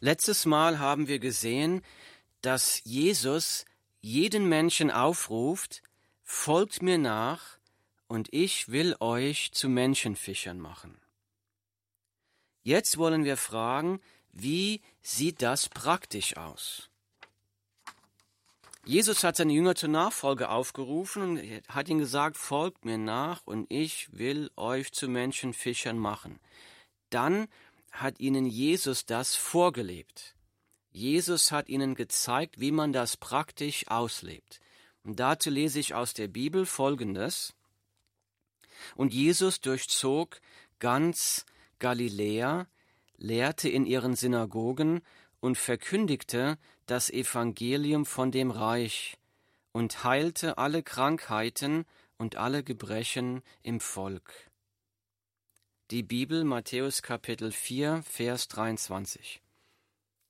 Letztes Mal haben wir gesehen, dass Jesus jeden Menschen aufruft, folgt mir nach, und ich will euch zu Menschenfischern machen. Jetzt wollen wir fragen, wie sieht das praktisch aus? Jesus hat seine Jünger zur Nachfolge aufgerufen und hat ihnen gesagt, folgt mir nach und ich will euch zu Menschenfischern machen. Dann hat ihnen Jesus das vorgelebt. Jesus hat ihnen gezeigt, wie man das praktisch auslebt. Und dazu lese ich aus der Bibel Folgendes. Und Jesus durchzog ganz Galiläa, lehrte in ihren Synagogen und verkündigte das Evangelium von dem Reich und heilte alle Krankheiten und alle Gebrechen im Volk. Die Bibel Matthäus Kapitel 4 Vers 23.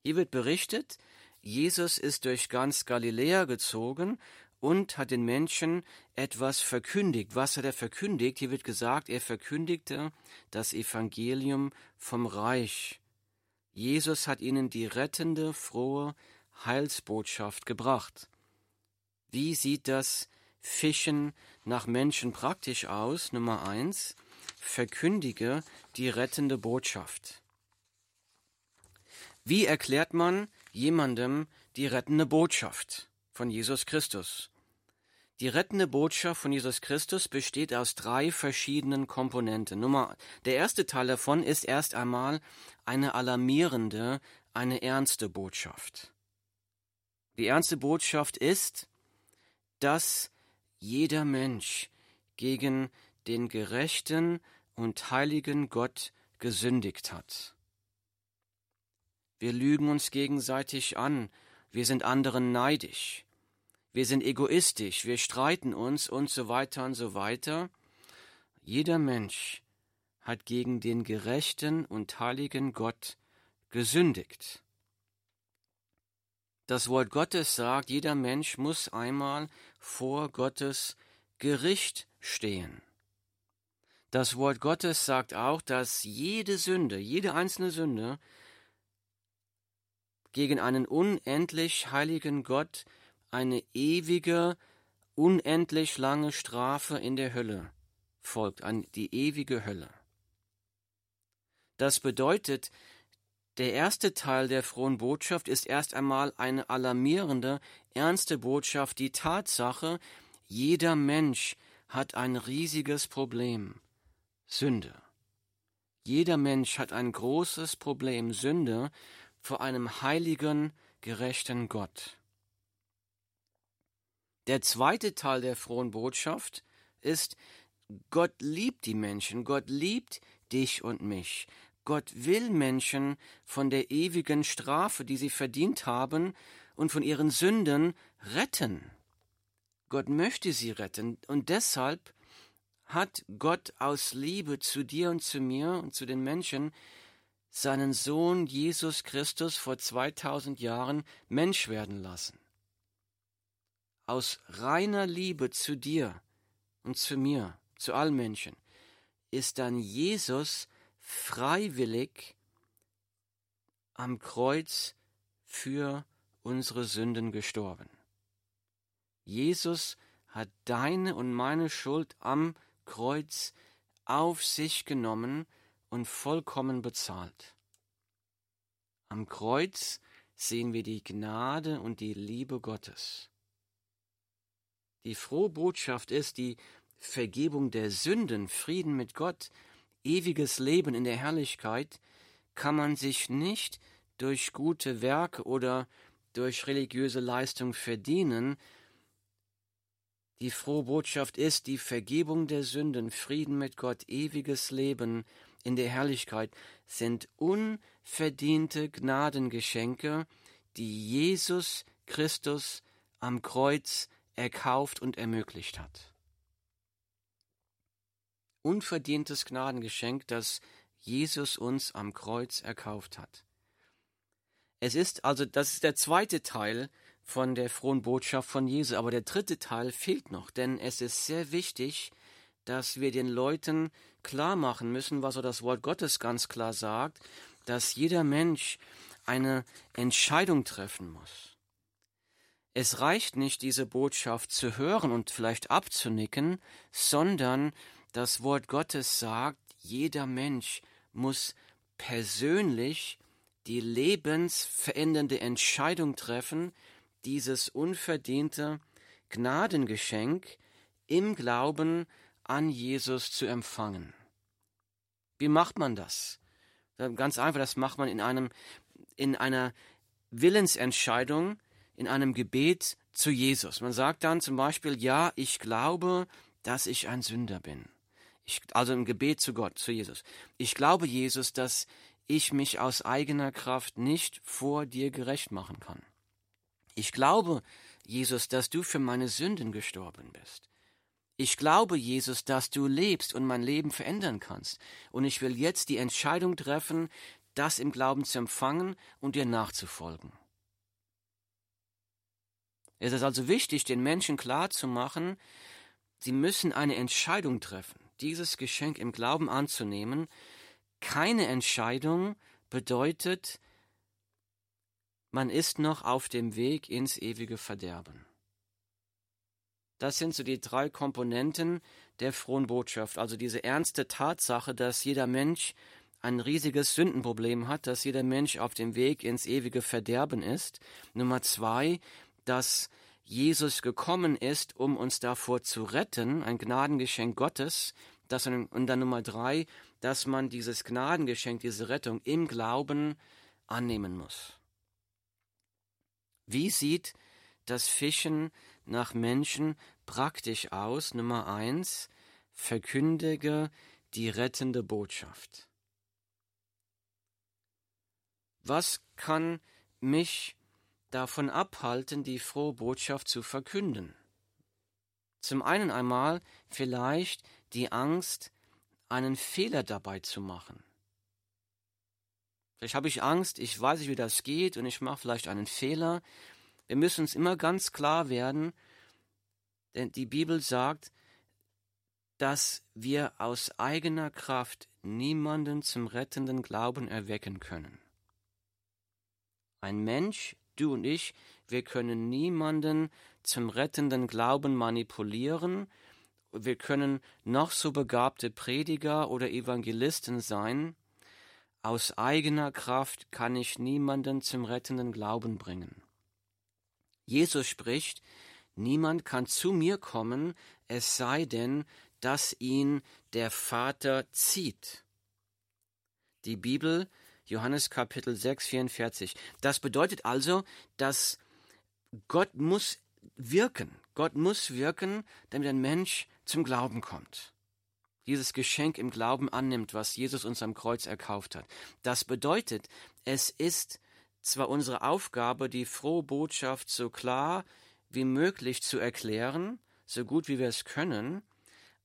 Hier wird berichtet, Jesus ist durch ganz Galiläa gezogen und hat den Menschen etwas verkündigt. Was hat er verkündigt? Hier wird gesagt, er verkündigte das Evangelium vom Reich. Jesus hat ihnen die rettende, frohe Heilsbotschaft gebracht. Wie sieht das Fischen nach Menschen praktisch aus? Nummer eins, verkündige die rettende Botschaft. Wie erklärt man jemandem die rettende Botschaft von Jesus Christus? Die rettende Botschaft von Jesus Christus besteht aus drei verschiedenen Komponenten. Nummer, der erste Teil davon ist erst einmal eine alarmierende, eine ernste Botschaft. Die ernste Botschaft ist, dass jeder Mensch gegen den gerechten und heiligen Gott gesündigt hat. Wir lügen uns gegenseitig an, wir sind anderen neidisch, wir sind egoistisch, wir streiten uns und so weiter und so weiter. Jeder Mensch hat gegen den gerechten und heiligen Gott gesündigt. Das Wort Gottes sagt, jeder Mensch muss einmal vor Gottes Gericht stehen. Das Wort Gottes sagt auch, dass jede Sünde, jede einzelne Sünde gegen einen unendlich heiligen Gott eine ewige, unendlich lange Strafe in der Hölle folgt, an die ewige Hölle. Das bedeutet, der erste Teil der frohen Botschaft ist erst einmal eine alarmierende, ernste Botschaft, die Tatsache, jeder Mensch hat ein riesiges Problem, Sünde. Jeder Mensch hat ein großes Problem, Sünde, vor einem heiligen, gerechten Gott. Der zweite Teil der frohen Botschaft ist, Gott liebt die Menschen, Gott liebt dich und mich. Gott will Menschen von der ewigen Strafe, die sie verdient haben, und von ihren Sünden retten. Gott möchte sie retten, und deshalb hat Gott aus Liebe zu dir und zu mir und zu den Menschen seinen Sohn Jesus Christus vor 2000 Jahren Mensch werden lassen aus reiner Liebe zu dir und zu mir, zu allen Menschen, ist dann Jesus freiwillig am Kreuz für unsere Sünden gestorben. Jesus hat deine und meine Schuld am Kreuz auf sich genommen und vollkommen bezahlt. Am Kreuz sehen wir die Gnade und die Liebe Gottes. Die frohe Botschaft ist die Vergebung der Sünden, Frieden mit Gott, ewiges Leben in der Herrlichkeit, kann man sich nicht durch gute Werke oder durch religiöse Leistung verdienen. Die frohe Botschaft ist die Vergebung der Sünden, Frieden mit Gott, ewiges Leben in der Herrlichkeit sind unverdiente Gnadengeschenke, die Jesus Christus am Kreuz erkauft und ermöglicht hat. Unverdientes Gnadengeschenk, das Jesus uns am Kreuz erkauft hat. Es ist also, das ist der zweite Teil von der frohen Botschaft von Jesus, aber der dritte Teil fehlt noch, denn es ist sehr wichtig, dass wir den Leuten klar machen müssen, was so das Wort Gottes ganz klar sagt, dass jeder Mensch eine Entscheidung treffen muss. Es reicht nicht, diese Botschaft zu hören und vielleicht abzunicken, sondern das Wort Gottes sagt, jeder Mensch muss persönlich die lebensverändernde Entscheidung treffen, dieses unverdiente Gnadengeschenk im Glauben an Jesus zu empfangen. Wie macht man das? Ganz einfach, das macht man in einem, in einer Willensentscheidung, in einem Gebet zu Jesus. Man sagt dann zum Beispiel, ja, ich glaube, dass ich ein Sünder bin. Ich, also im Gebet zu Gott, zu Jesus. Ich glaube, Jesus, dass ich mich aus eigener Kraft nicht vor dir gerecht machen kann. Ich glaube, Jesus, dass du für meine Sünden gestorben bist. Ich glaube, Jesus, dass du lebst und mein Leben verändern kannst. Und ich will jetzt die Entscheidung treffen, das im Glauben zu empfangen und dir nachzufolgen. Es ist also wichtig, den Menschen klarzumachen, sie müssen eine Entscheidung treffen, dieses Geschenk im Glauben anzunehmen. Keine Entscheidung bedeutet, man ist noch auf dem Weg ins ewige Verderben. Das sind so die drei Komponenten der frohen Botschaft. Also diese ernste Tatsache, dass jeder Mensch ein riesiges Sündenproblem hat, dass jeder Mensch auf dem Weg ins ewige Verderben ist. Nummer zwei, dass Jesus gekommen ist, um uns davor zu retten, ein Gnadengeschenk Gottes. Das, und dann Nummer drei, dass man dieses Gnadengeschenk, diese Rettung im Glauben annehmen muss. Wie sieht das Fischen nach Menschen praktisch aus. Nummer eins, verkündige die rettende Botschaft. Was kann mich davon abhalten, die frohe Botschaft zu verkünden? Zum einen einmal vielleicht die Angst, einen Fehler dabei zu machen. Vielleicht habe ich Angst, ich weiß nicht, wie das geht und ich mache vielleicht einen Fehler. Wir müssen uns immer ganz klar werden, denn die Bibel sagt, dass wir aus eigener Kraft niemanden zum rettenden Glauben erwecken können. Ein Mensch, du und ich, wir können niemanden zum rettenden Glauben manipulieren, wir können noch so begabte Prediger oder Evangelisten sein, aus eigener Kraft kann ich niemanden zum rettenden Glauben bringen. Jesus spricht, niemand kann zu mir kommen, es sei denn, dass ihn der Vater zieht. Die Bibel, Johannes Kapitel 6, 44. Das bedeutet also, dass Gott muss wirken. Gott muss wirken, damit ein Mensch zum Glauben kommt. Dieses Geschenk im Glauben annimmt, was Jesus uns am Kreuz erkauft hat. Das bedeutet, es ist zwar unsere Aufgabe, die frohe Botschaft so klar wie möglich zu erklären, so gut wie wir es können,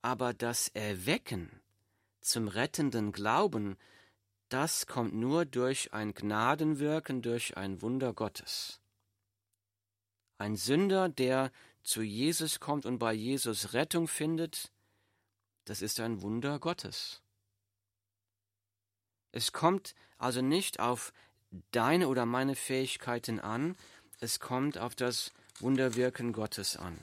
aber das Erwecken zum rettenden Glauben, das kommt nur durch ein Gnadenwirken, durch ein Wunder Gottes. Ein Sünder, der zu Jesus kommt und bei Jesus Rettung findet, das ist ein Wunder Gottes. Es kommt also nicht auf deine oder meine Fähigkeiten an, es kommt auf das Wunderwirken Gottes an.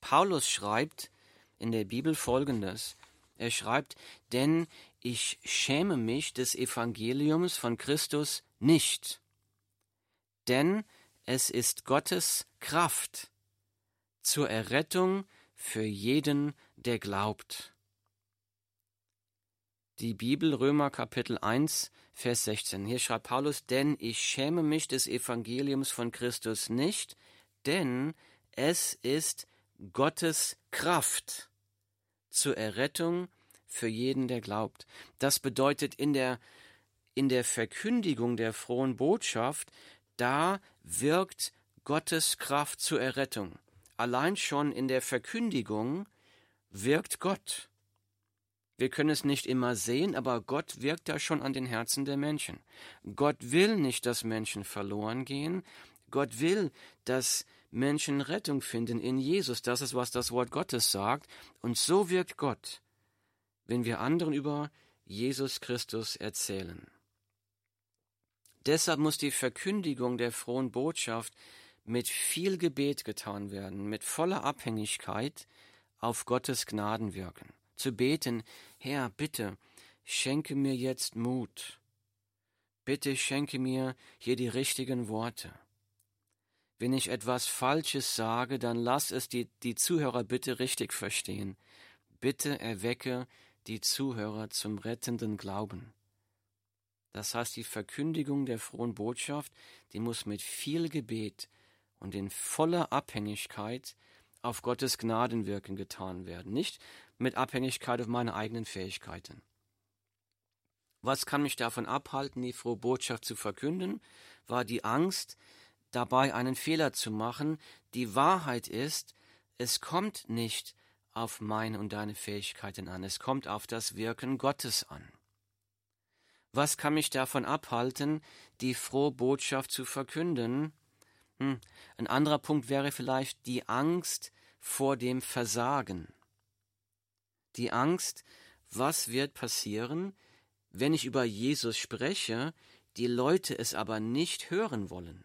Paulus schreibt in der Bibel folgendes. Er schreibt, denn ich schäme mich des Evangeliums von Christus nicht, denn es ist Gottes Kraft zur Errettung für jeden, der glaubt. Die Bibel Römer Kapitel 1 Vers 16. Hier schreibt Paulus, denn ich schäme mich des Evangeliums von Christus nicht, denn es ist Gottes Kraft zur Errettung für jeden, der glaubt. Das bedeutet in der, in der Verkündigung der frohen Botschaft, da wirkt Gottes Kraft zur Errettung. Allein schon in der Verkündigung wirkt Gott. Wir können es nicht immer sehen, aber Gott wirkt da schon an den Herzen der Menschen. Gott will nicht, dass Menschen verloren gehen. Gott will, dass Menschen Rettung finden in Jesus. Das ist, was das Wort Gottes sagt. Und so wirkt Gott, wenn wir anderen über Jesus Christus erzählen. Deshalb muss die Verkündigung der frohen Botschaft mit viel Gebet getan werden, mit voller Abhängigkeit auf Gottes Gnaden wirken. Zu beten, Herr, bitte, schenke mir jetzt Mut. Bitte schenke mir hier die richtigen Worte. Wenn ich etwas Falsches sage, dann lass es die, die Zuhörer bitte richtig verstehen. Bitte erwecke die Zuhörer zum rettenden Glauben. Das heißt, die Verkündigung der frohen Botschaft, die muss mit viel Gebet und in voller Abhängigkeit auf Gottes Gnadenwirken getan werden, nicht mit Abhängigkeit auf meine eigenen Fähigkeiten. Was kann mich davon abhalten, die frohe Botschaft zu verkünden? War die Angst, dabei einen Fehler zu machen. Die Wahrheit ist, es kommt nicht auf meine und deine Fähigkeiten an, es kommt auf das Wirken Gottes an. Was kann mich davon abhalten, die frohe Botschaft zu verkünden? Hm. Ein anderer Punkt wäre vielleicht die Angst vor dem Versagen. Die Angst, was wird passieren, wenn ich über Jesus spreche, die Leute es aber nicht hören wollen.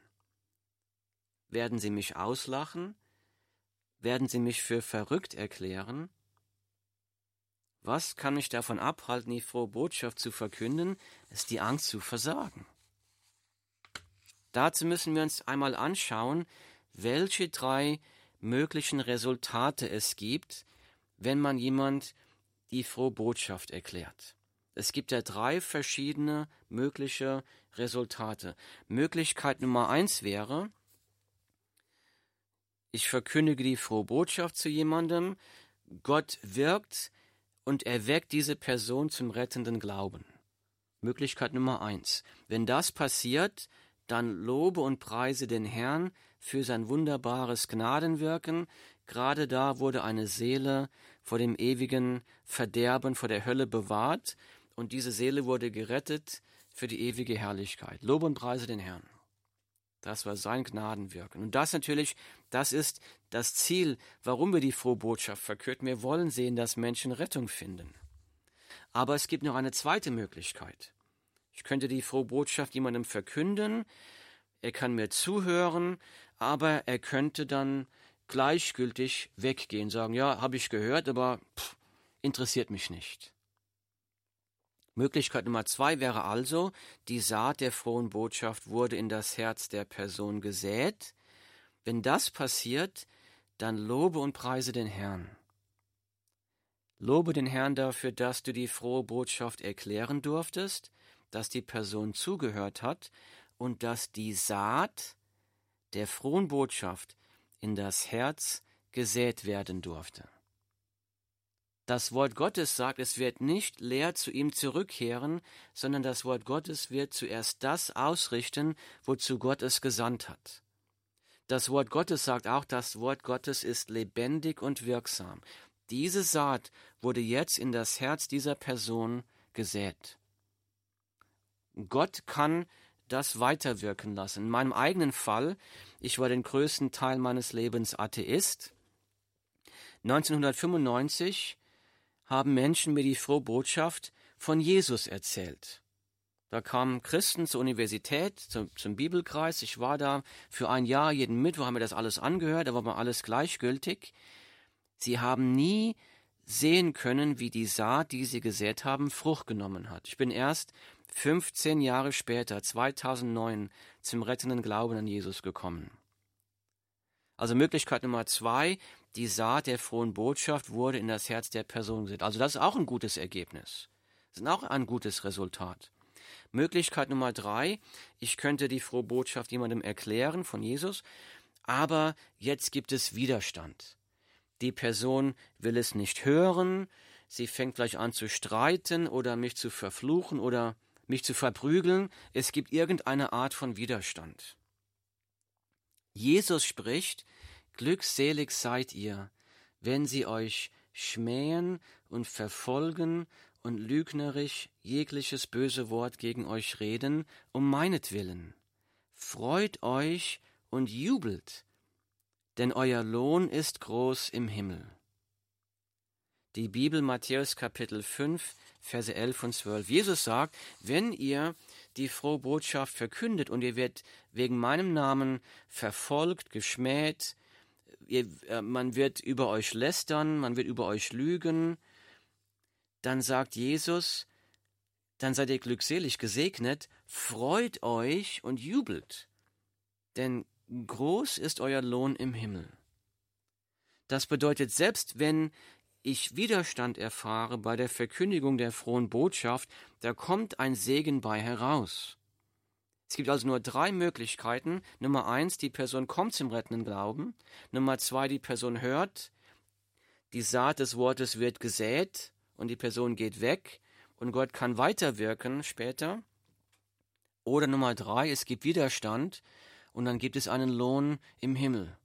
Werden sie mich auslachen? Werden sie mich für verrückt erklären? Was kann mich davon abhalten, die frohe Botschaft zu verkünden? ist die Angst zu versagen. Dazu müssen wir uns einmal anschauen, welche drei möglichen Resultate es gibt, wenn man jemand die frohe Botschaft erklärt. Es gibt ja drei verschiedene mögliche Resultate. Möglichkeit Nummer eins wäre, ich verkündige die frohe Botschaft zu jemandem, Gott wirkt und erweckt diese Person zum rettenden Glauben. Möglichkeit Nummer eins. Wenn das passiert, dann lobe und preise den Herrn für sein wunderbares Gnadenwirken. Gerade da wurde eine Seele vor dem ewigen Verderben, vor der Hölle bewahrt, und diese Seele wurde gerettet für die ewige Herrlichkeit. Lobe und preise den Herrn. Das war sein Gnadenwirken. Und das natürlich, das ist das Ziel, warum wir die frohe Botschaft verkürten. Wir wollen sehen, dass Menschen Rettung finden. Aber es gibt noch eine zweite Möglichkeit. Ich könnte die frohe Botschaft jemandem verkünden, er kann mir zuhören, aber er könnte dann gleichgültig weggehen, sagen, ja, habe ich gehört, aber pff, interessiert mich nicht. Möglichkeit Nummer zwei wäre also, die Saat der frohen Botschaft wurde in das Herz der Person gesät. Wenn das passiert, dann lobe und preise den Herrn. Lobe den Herrn dafür, dass du die frohe Botschaft erklären durftest, dass die Person zugehört hat und dass die Saat der frohen Botschaft in das Herz gesät werden durfte. Das Wort Gottes sagt, es wird nicht leer zu ihm zurückkehren, sondern das Wort Gottes wird zuerst das ausrichten, wozu Gott es gesandt hat. Das Wort Gottes sagt auch, das Wort Gottes ist lebendig und wirksam. Diese Saat wurde jetzt in das Herz dieser Person gesät. Gott kann das weiterwirken lassen. In meinem eigenen Fall, ich war den größten Teil meines Lebens Atheist. 1995 haben Menschen mir die frohe Botschaft von Jesus erzählt. Da kamen Christen zur Universität, zum, zum, Bibelkreis. Ich war da für ein Jahr, jeden Mittwoch haben wir das alles angehört, da war mir alles gleichgültig. Sie haben nie sehen können, wie die Saat, die sie gesät haben, Frucht genommen hat. Ich bin erst 15 Jahre später, 2009, zum rettenden Glauben an Jesus gekommen. Also Möglichkeit Nummer zwei, die Saat der frohen Botschaft wurde in das Herz der Person gesät. Also das ist auch ein gutes Ergebnis. Das ist auch ein gutes Resultat. Möglichkeit Nummer drei, ich könnte die frohe Botschaft jemandem erklären von Jesus, aber jetzt gibt es Widerstand. Die Person will es nicht hören, sie fängt gleich an zu streiten oder mich zu verfluchen oder mich zu verprügeln, es gibt irgendeine Art von Widerstand. Jesus spricht, Glückselig seid ihr, wenn sie euch schmähen und verfolgen und lügnerisch jegliches böse Wort gegen euch reden, um meinetwillen. Freut euch und jubelt, denn euer Lohn ist groß im Himmel. Die Bibel Matthäus Kapitel 5 Verse 11 und 12. Jesus sagt, wenn ihr die frohe Botschaft verkündet und ihr werdet wegen meinem Namen verfolgt, geschmäht, ihr, äh, man wird über euch lästern, man wird über euch lügen, dann sagt Jesus, dann seid ihr glückselig gesegnet, freut euch und jubelt, denn groß ist euer Lohn im Himmel. Das bedeutet, selbst wenn ich Widerstand erfahre bei der Verkündigung der frohen Botschaft, da kommt ein Segen bei heraus. Es gibt also nur drei Möglichkeiten. Nummer eins, die Person kommt zum rettenden Glauben. Nummer zwei, die Person hört, die Saat des Wortes wird gesät und die Person geht weg und Gott kann weiterwirken später. Oder Nummer drei, es gibt Widerstand und dann gibt es einen Lohn im Himmel.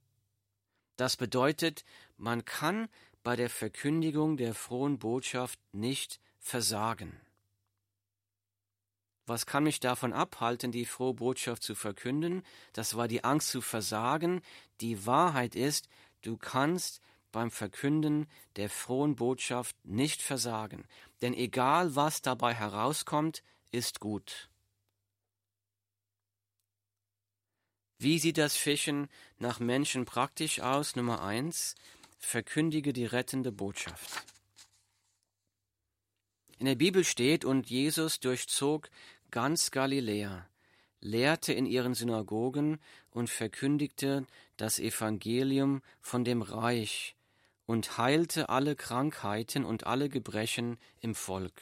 Das bedeutet, man kann bei der Verkündigung der frohen Botschaft nicht versagen. Was kann mich davon abhalten, die frohe Botschaft zu verkünden? Das war die Angst zu versagen. Die Wahrheit ist, du kannst beim Verkünden der frohen Botschaft nicht versagen, denn egal was dabei herauskommt, ist gut. Wie sieht das Fischen nach Menschen praktisch aus? Nummer eins, verkündige die rettende Botschaft. In der Bibel steht, und Jesus durchzog ganz Galiläa, lehrte in ihren Synagogen und verkündigte das Evangelium von dem Reich und heilte alle Krankheiten und alle Gebrechen im Volk.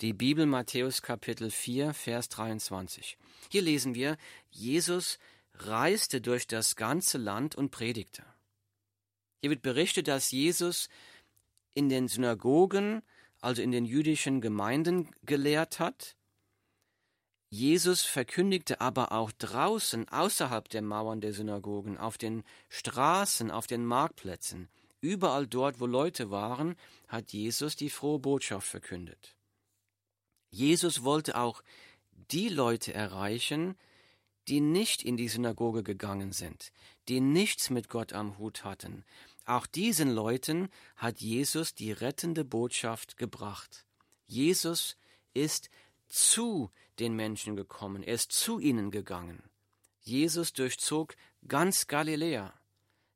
Die Bibel Matthäus Kapitel 4, Vers 23. Hier lesen wir, Jesus reiste durch das ganze Land und predigte. Hier wird berichtet, dass Jesus in den Synagogen also in den jüdischen Gemeinden gelehrt hat. Jesus verkündigte aber auch draußen, außerhalb der Mauern der Synagogen, auf den Straßen, auf den Marktplätzen, überall dort, wo Leute waren, hat Jesus die frohe Botschaft verkündet. Jesus wollte auch die Leute erreichen, die nicht in die Synagoge gegangen sind, die nichts mit Gott am Hut hatten, auch diesen Leuten hat Jesus die rettende Botschaft gebracht. Jesus ist zu den Menschen gekommen, er ist zu ihnen gegangen. Jesus durchzog ganz Galiläa.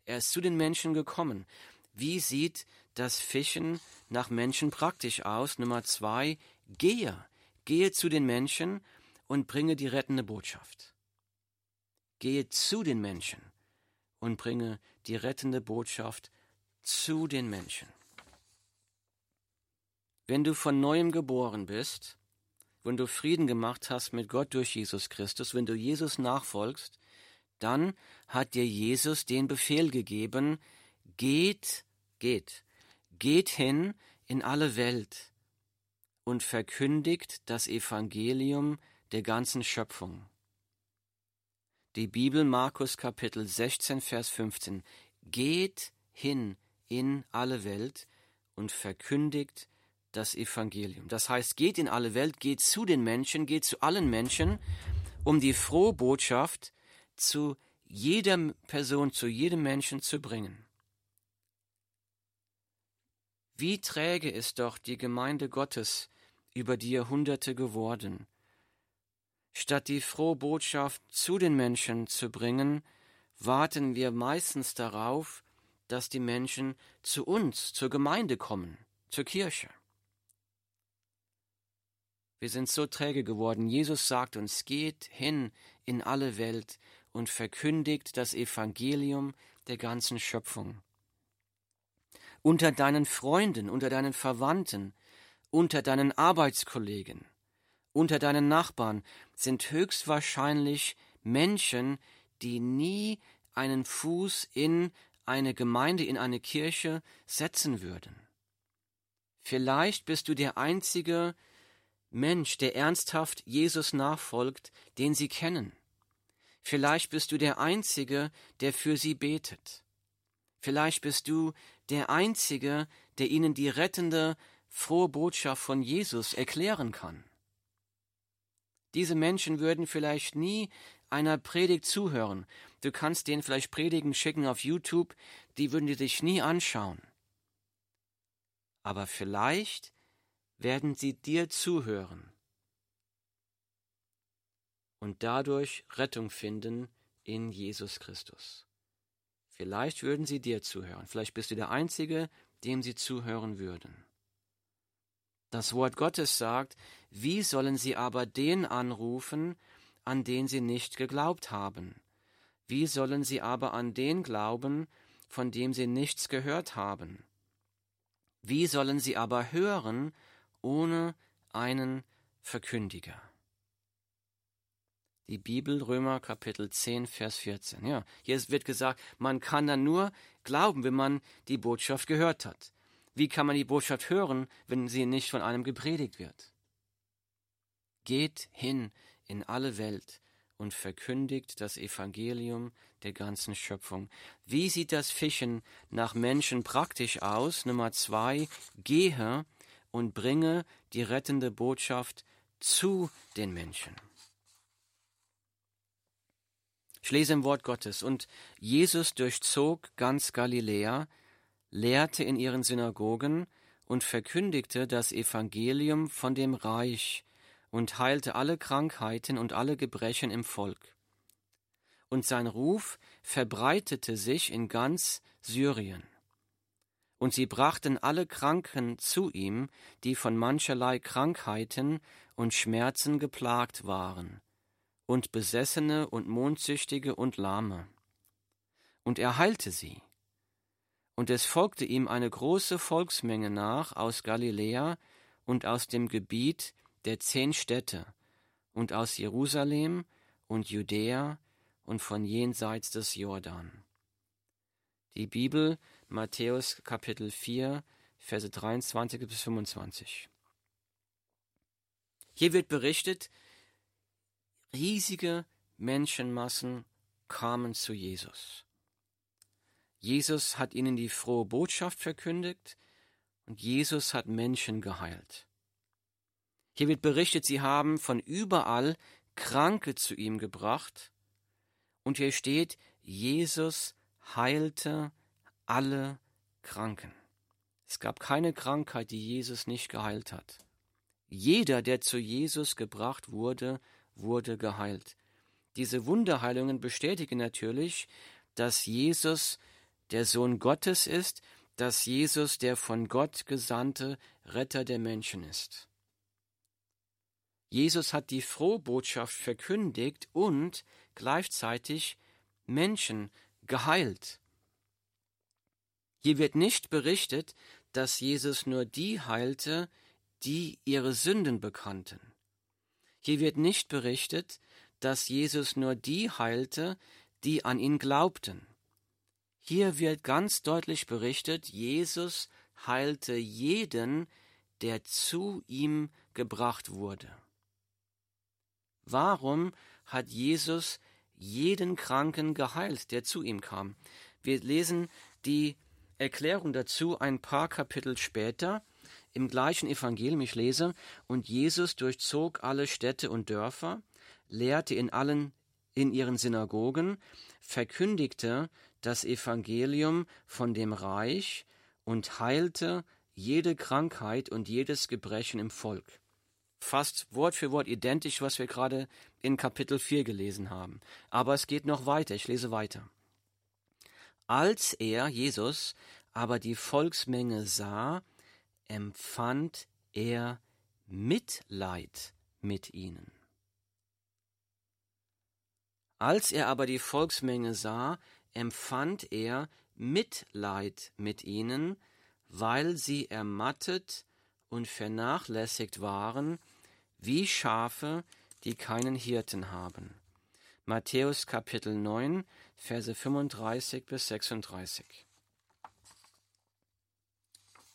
Er ist zu den Menschen gekommen. Wie sieht das Fischen nach Menschen praktisch aus? Nummer zwei, gehe, gehe zu den Menschen und bringe die rettende Botschaft. Gehe zu den Menschen und bringe die rettende Botschaft zu den Menschen. Wenn du von neuem geboren bist, wenn du Frieden gemacht hast mit Gott durch Jesus Christus, wenn du Jesus nachfolgst, dann hat dir Jesus den Befehl gegeben, geht, geht, geht hin in alle Welt und verkündigt das Evangelium der ganzen Schöpfung. Die Bibel Markus Kapitel 16, Vers 15. Geht hin in alle Welt und verkündigt das Evangelium. Das heißt, geht in alle Welt, geht zu den Menschen, geht zu allen Menschen, um die frohe Botschaft zu jeder Person, zu jedem Menschen zu bringen. Wie träge ist doch die Gemeinde Gottes über die Jahrhunderte geworden, Statt die frohe Botschaft zu den Menschen zu bringen, warten wir meistens darauf, dass die Menschen zu uns, zur Gemeinde kommen, zur Kirche. Wir sind so träge geworden. Jesus sagt uns, geht hin in alle Welt und verkündigt das Evangelium der ganzen Schöpfung. Unter deinen Freunden, unter deinen Verwandten, unter deinen Arbeitskollegen, unter deinen Nachbarn sind höchstwahrscheinlich Menschen, die nie einen Fuß in eine Gemeinde, in eine Kirche setzen würden. Vielleicht bist du der einzige Mensch, der ernsthaft Jesus nachfolgt, den sie kennen. Vielleicht bist du der Einzige, der für sie betet. Vielleicht bist du der Einzige, der ihnen die rettende, frohe Botschaft von Jesus erklären kann. Diese Menschen würden vielleicht nie einer Predigt zuhören. Du kannst denen vielleicht Predigen schicken auf YouTube, die würden die sich nie anschauen. Aber vielleicht werden sie dir zuhören, und dadurch Rettung finden in Jesus Christus. Vielleicht würden sie dir zuhören, vielleicht bist du der Einzige, dem sie zuhören würden. Das Wort Gottes sagt, wie sollen sie aber den anrufen, an den sie nicht geglaubt haben? Wie sollen sie aber an den glauben, von dem sie nichts gehört haben? Wie sollen sie aber hören ohne einen Verkündiger? Die Bibel, Römer Kapitel 10, Vers 14. Ja, hier wird gesagt, man kann dann nur glauben, wenn man die Botschaft gehört hat. Wie kann man die Botschaft hören, wenn sie nicht von einem gepredigt wird? Geht hin in alle Welt und verkündigt das Evangelium der ganzen Schöpfung. Wie sieht das Fischen nach Menschen praktisch aus? Nummer zwei, gehe und bringe die rettende Botschaft zu den Menschen. Ich lese im Wort Gottes, und Jesus durchzog ganz Galiläa, lehrte in ihren Synagogen und verkündigte das Evangelium von dem Reich und heilte alle Krankheiten und alle Gebrechen im Volk. Und sein Ruf verbreitete sich in ganz Syrien. Und sie brachten alle Kranken zu ihm, die von mancherlei Krankheiten und Schmerzen geplagt waren, und Besessene und Mondsüchtige und Lahme. Und er heilte sie. Und es folgte ihm eine große Volksmenge nach aus Galiläa und aus dem Gebiet der zehn Städte und aus Jerusalem und Judäa und von jenseits des Jordan. Die Bibel Matthäus Kapitel 4 Verse 23 bis 25. Hier wird berichtet, Riesige Menschenmassen kamen zu Jesus. Jesus hat ihnen die frohe Botschaft verkündigt und Jesus hat Menschen geheilt. Hier wird berichtet, sie haben von überall Kranke zu ihm gebracht und hier steht, Jesus heilte alle Kranken. Es gab keine Krankheit, die Jesus nicht geheilt hat. Jeder, der zu Jesus gebracht wurde, wurde geheilt. Diese Wunderheilungen bestätigen natürlich, dass Jesus der Sohn Gottes ist, dass Jesus der von Gott gesandte Retter der Menschen ist. Jesus hat die Frohbotschaft verkündigt und gleichzeitig Menschen geheilt. Hier wird nicht berichtet, dass Jesus nur die heilte, die ihre Sünden bekannten. Hier wird nicht berichtet, dass Jesus nur die heilte, die an ihn glaubten. Hier wird ganz deutlich berichtet, Jesus heilte jeden, der zu ihm gebracht wurde. Warum hat Jesus jeden Kranken geheilt, der zu ihm kam? Wir lesen die Erklärung dazu ein paar Kapitel später im gleichen Evangelium, ich lese, und Jesus durchzog alle Städte und Dörfer, lehrte in allen in ihren Synagogen, verkündigte das Evangelium von dem Reich und heilte jede Krankheit und jedes Gebrechen im Volk. Fast Wort für Wort identisch, was wir gerade in Kapitel 4 gelesen haben. Aber es geht noch weiter, ich lese weiter. Als er, Jesus, aber die Volksmenge sah, empfand er Mitleid mit ihnen. Als er aber die Volksmenge sah, empfand er Mitleid mit ihnen, weil sie ermattet und vernachlässigt waren, wie Schafe, die keinen Hirten haben. Matthäus Kapitel 9, Verse 35 bis 36.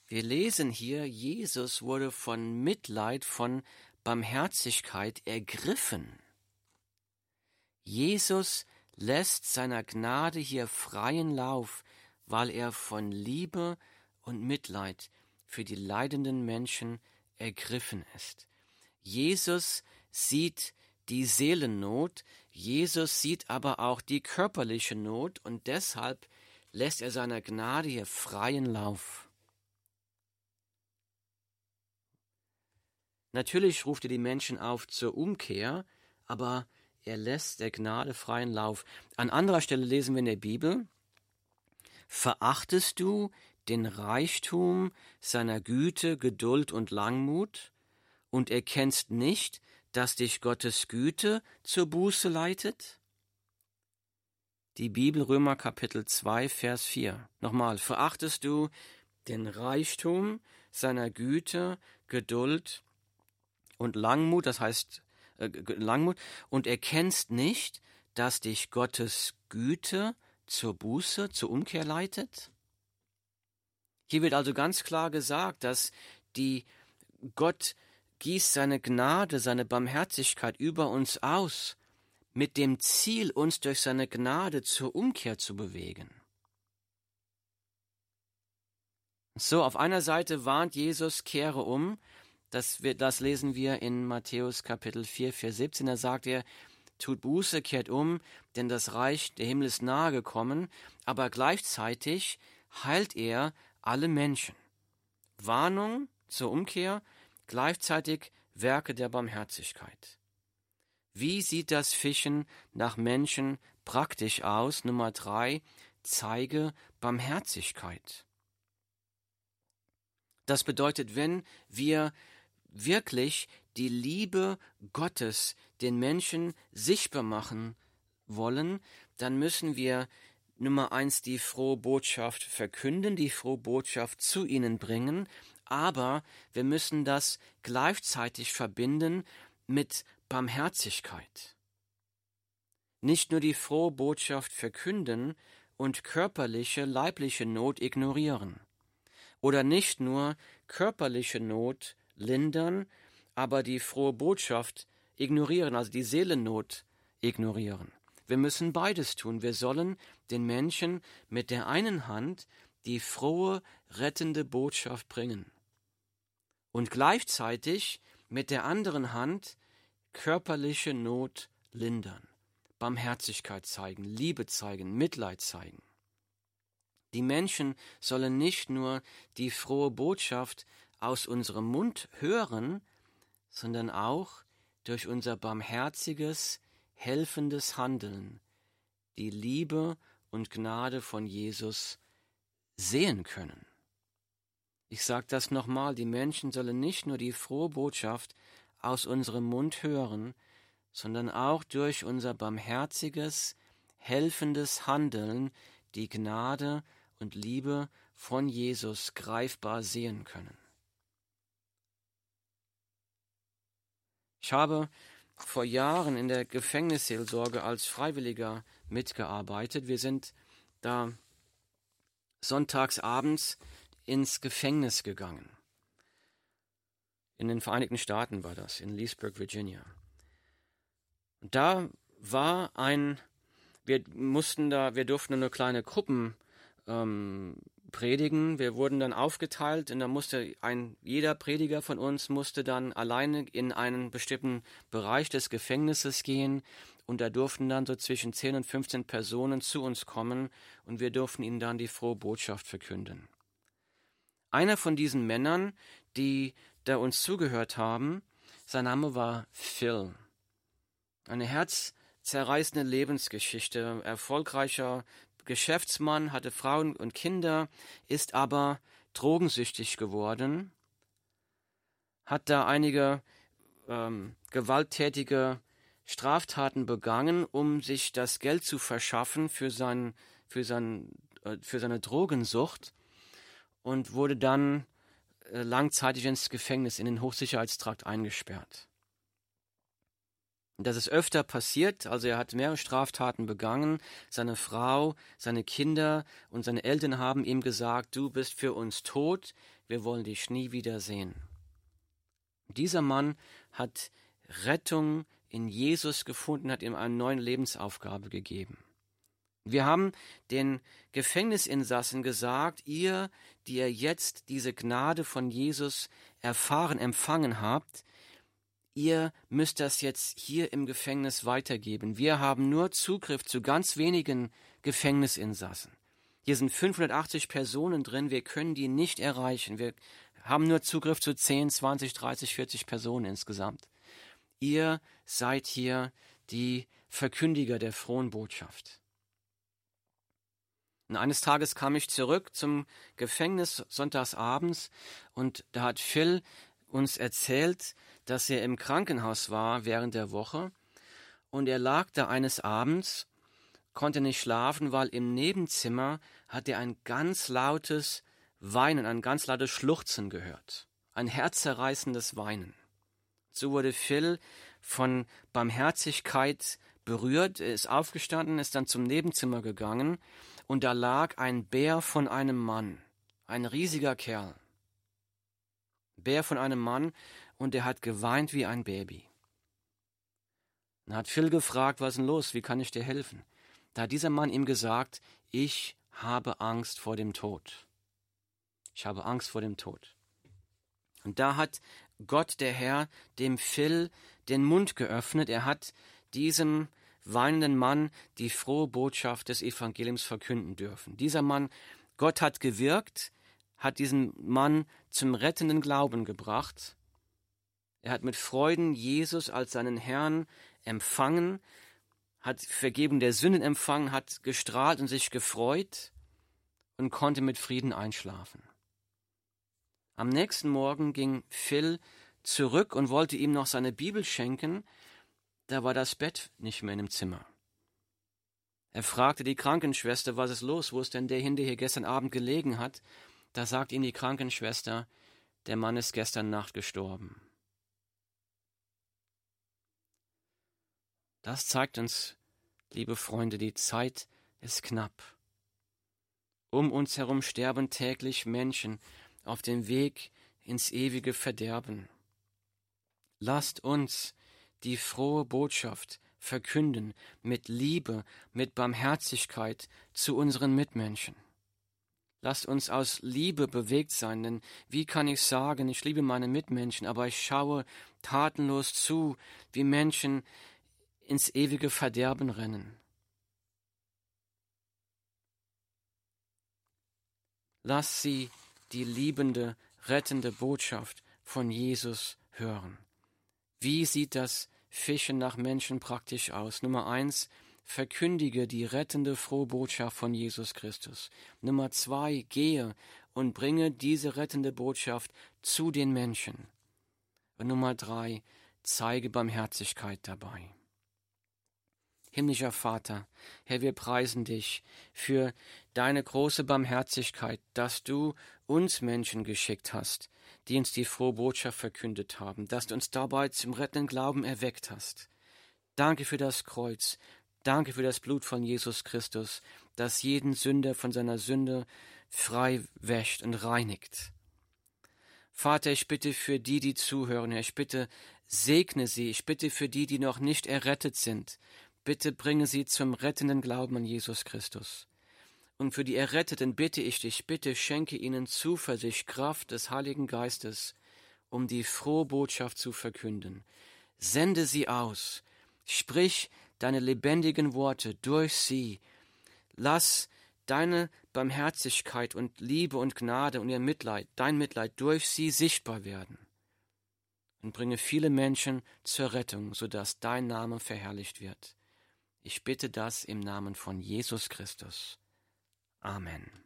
Wir lesen hier, Jesus wurde von Mitleid, von Barmherzigkeit ergriffen. Jesus lässt seiner Gnade hier freien Lauf, weil er von Liebe und Mitleid für die leidenden Menschen ergriffen ist. Jesus sieht die Seelennot, Jesus sieht aber auch die körperliche Not und deshalb lässt er seiner Gnade hier freien Lauf. Natürlich ruft er die Menschen auf zur Umkehr, aber er lässt der Gnade freien Lauf. An anderer Stelle lesen wir in der Bibel, verachtest du den Reichtum seiner Güte, Geduld und Langmut und erkennst nicht, dass dich Gottes Güte zur Buße leitet? Die Bibel Römer Kapitel 2 Vers 4. Nochmal, verachtest du den Reichtum seiner Güte, Geduld und Langmut, das heißt äh, Langmut, und erkennst nicht, dass dich Gottes Güte zur Buße, zur Umkehr leitet? Hier wird also ganz klar gesagt, dass die Gott gießt seine Gnade, seine Barmherzigkeit über uns aus, mit dem Ziel, uns durch seine Gnade zur Umkehr zu bewegen. So, auf einer Seite warnt Jesus, kehre um. Das, wird, das lesen wir in Matthäus Kapitel 4, Vers 17. Da sagt er, tut Buße, kehrt um, denn das Reich der Himmel ist nahe gekommen. Aber gleichzeitig heilt er alle Menschen. Warnung zur Umkehr, gleichzeitig Werke der Barmherzigkeit. Wie sieht das Fischen nach Menschen praktisch aus? Nummer drei, zeige Barmherzigkeit. Das bedeutet, wenn wir wirklich die Liebe Gottes den Menschen sichtbar machen wollen, dann müssen wir Nummer eins die frohe Botschaft verkünden, die frohe Botschaft zu ihnen bringen, aber wir müssen das gleichzeitig verbinden mit Barmherzigkeit. Nicht nur die frohe Botschaft verkünden und körperliche, leibliche Not ignorieren oder nicht nur körperliche Not lindern, aber die frohe Botschaft ignorieren, also die Seelennot ignorieren. Wir müssen beides tun. Wir sollen den Menschen mit der einen Hand die frohe, rettende Botschaft bringen und gleichzeitig mit der anderen Hand körperliche Not lindern, Barmherzigkeit zeigen, Liebe zeigen, Mitleid zeigen. Die Menschen sollen nicht nur die frohe Botschaft aus unserem Mund hören, sondern auch durch unser barmherziges, helfendes Handeln die Liebe und Gnade von Jesus sehen können. Ich sage das nochmal, die Menschen sollen nicht nur die frohe Botschaft aus unserem Mund hören, sondern auch durch unser barmherziges, helfendes Handeln die Gnade und Liebe von Jesus greifbar sehen können. Ich habe vor Jahren in der Gefängnisseelsorge als Freiwilliger mitgearbeitet. Wir sind da sonntags abends ins Gefängnis gegangen. In den Vereinigten Staaten war das, in Leesburg, Virginia. Und da war ein, wir mussten da, wir durften nur kleine Gruppen ähm, predigen. Wir wurden dann aufgeteilt und da musste ein, jeder Prediger von uns musste dann alleine in einen bestimmten Bereich des Gefängnisses gehen und da durften dann so zwischen 10 und 15 Personen zu uns kommen und wir durften ihnen dann die frohe Botschaft verkünden. Einer von diesen Männern, die da uns zugehört haben, sein Name war Phil. Eine herzzerreißende Lebensgeschichte, erfolgreicher Geschäftsmann, hatte Frauen und Kinder, ist aber drogensüchtig geworden, hat da einige ähm, gewalttätige Straftaten begangen, um sich das Geld zu verschaffen für, sein, für, sein, äh, für seine Drogensucht und wurde dann äh, langzeitig ins Gefängnis, in den Hochsicherheitstrakt eingesperrt. Das ist öfter passiert, also er hat mehrere Straftaten begangen. Seine Frau, seine Kinder und seine Eltern haben ihm gesagt, du bist für uns tot, wir wollen dich nie wiedersehen. Dieser Mann hat Rettung in Jesus gefunden, hat ihm eine neue Lebensaufgabe gegeben. Wir haben den Gefängnisinsassen gesagt, ihr, die ihr jetzt diese Gnade von Jesus erfahren, empfangen habt, ihr müsst das jetzt hier im Gefängnis weitergeben. Wir haben nur Zugriff zu ganz wenigen Gefängnisinsassen. Hier sind 580 Personen drin, wir können die nicht erreichen. Wir haben nur Zugriff zu 10, 20, 30, 40 Personen insgesamt. Ihr seid hier die Verkündiger der frohen Botschaft. Und eines Tages kam ich zurück zum Gefängnis sonntagsabends und da hat Phil uns erzählt, dass er im Krankenhaus war während der Woche und er lag da eines Abends, konnte nicht schlafen, weil im Nebenzimmer hat er ein ganz lautes Weinen, ein ganz lautes Schluchzen gehört, ein herzzerreißendes Weinen. So wurde Phil von Barmherzigkeit berührt, er ist aufgestanden, ist dann zum Nebenzimmer gegangen und da lag ein Bär von einem Mann, ein riesiger Kerl. Bär von einem Mann und er hat geweint wie ein Baby. Dann hat Phil gefragt, was ist denn los, wie kann ich dir helfen? Da hat dieser Mann ihm gesagt, ich habe Angst vor dem Tod. Ich habe Angst vor dem Tod. Und da hat Gott, der Herr, dem Phil den Mund geöffnet. Er hat diesem weinenden Mann die frohe Botschaft des Evangeliums verkünden dürfen. Dieser Mann, Gott hat gewirkt, hat diesen Mann zum rettenden Glauben gebracht. Er hat mit Freuden Jesus als seinen Herrn empfangen, hat Vergebung der Sünden empfangen, hat gestrahlt und sich gefreut und konnte mit Frieden einschlafen. Am nächsten Morgen ging Phil zurück und wollte ihm noch seine Bibel schenken, da war das Bett nicht mehr in dem Zimmer. Er fragte die Krankenschwester, was ist los, wo ist denn der hin, der hier gestern Abend gelegen hat? Da sagt ihm die Krankenschwester, der Mann ist gestern Nacht gestorben. Das zeigt uns, liebe Freunde, die Zeit ist knapp. Um uns herum sterben täglich Menschen auf dem Weg ins ewige Verderben. Lasst uns die frohe Botschaft verkünden mit Liebe, mit Barmherzigkeit zu unseren Mitmenschen. Lasst uns aus Liebe bewegt sein, denn wie kann ich sagen, ich liebe meine Mitmenschen, aber ich schaue tatenlos zu, wie Menschen ins ewige Verderben rennen. Lass sie die liebende, rettende Botschaft von Jesus hören. Wie sieht das Fischen nach Menschen praktisch aus? Nummer eins, verkündige die rettende frohe Botschaft von Jesus Christus. Nummer zwei, gehe und bringe diese rettende Botschaft zu den Menschen. Und Nummer drei, zeige Barmherzigkeit dabei. Himmlischer Vater, Herr, wir preisen dich für deine große Barmherzigkeit, dass du uns Menschen geschickt hast, die uns die frohe Botschaft verkündet haben, dass du uns dabei zum rettenden Glauben erweckt hast. Danke für das Kreuz, danke für das Blut von Jesus Christus, das jeden Sünder von seiner Sünde frei wäscht und reinigt. Vater, ich bitte für die, die zuhören, Herr, ich bitte, segne sie, ich bitte für die, die noch nicht errettet sind, bitte bringe sie zum rettenden Glauben an Jesus Christus. Und für die Erretteten bitte ich dich, bitte schenke ihnen Zuversicht, Kraft des Heiligen Geistes, um die frohe Botschaft zu verkünden. Sende sie aus, sprich deine lebendigen Worte durch sie. Lass deine Barmherzigkeit und Liebe und Gnade und ihr Mitleid, dein Mitleid durch sie sichtbar werden. Und bringe viele Menschen zur Rettung, sodass dein Name verherrlicht wird. Ich bitte das im Namen von Jesus Christus. Amen.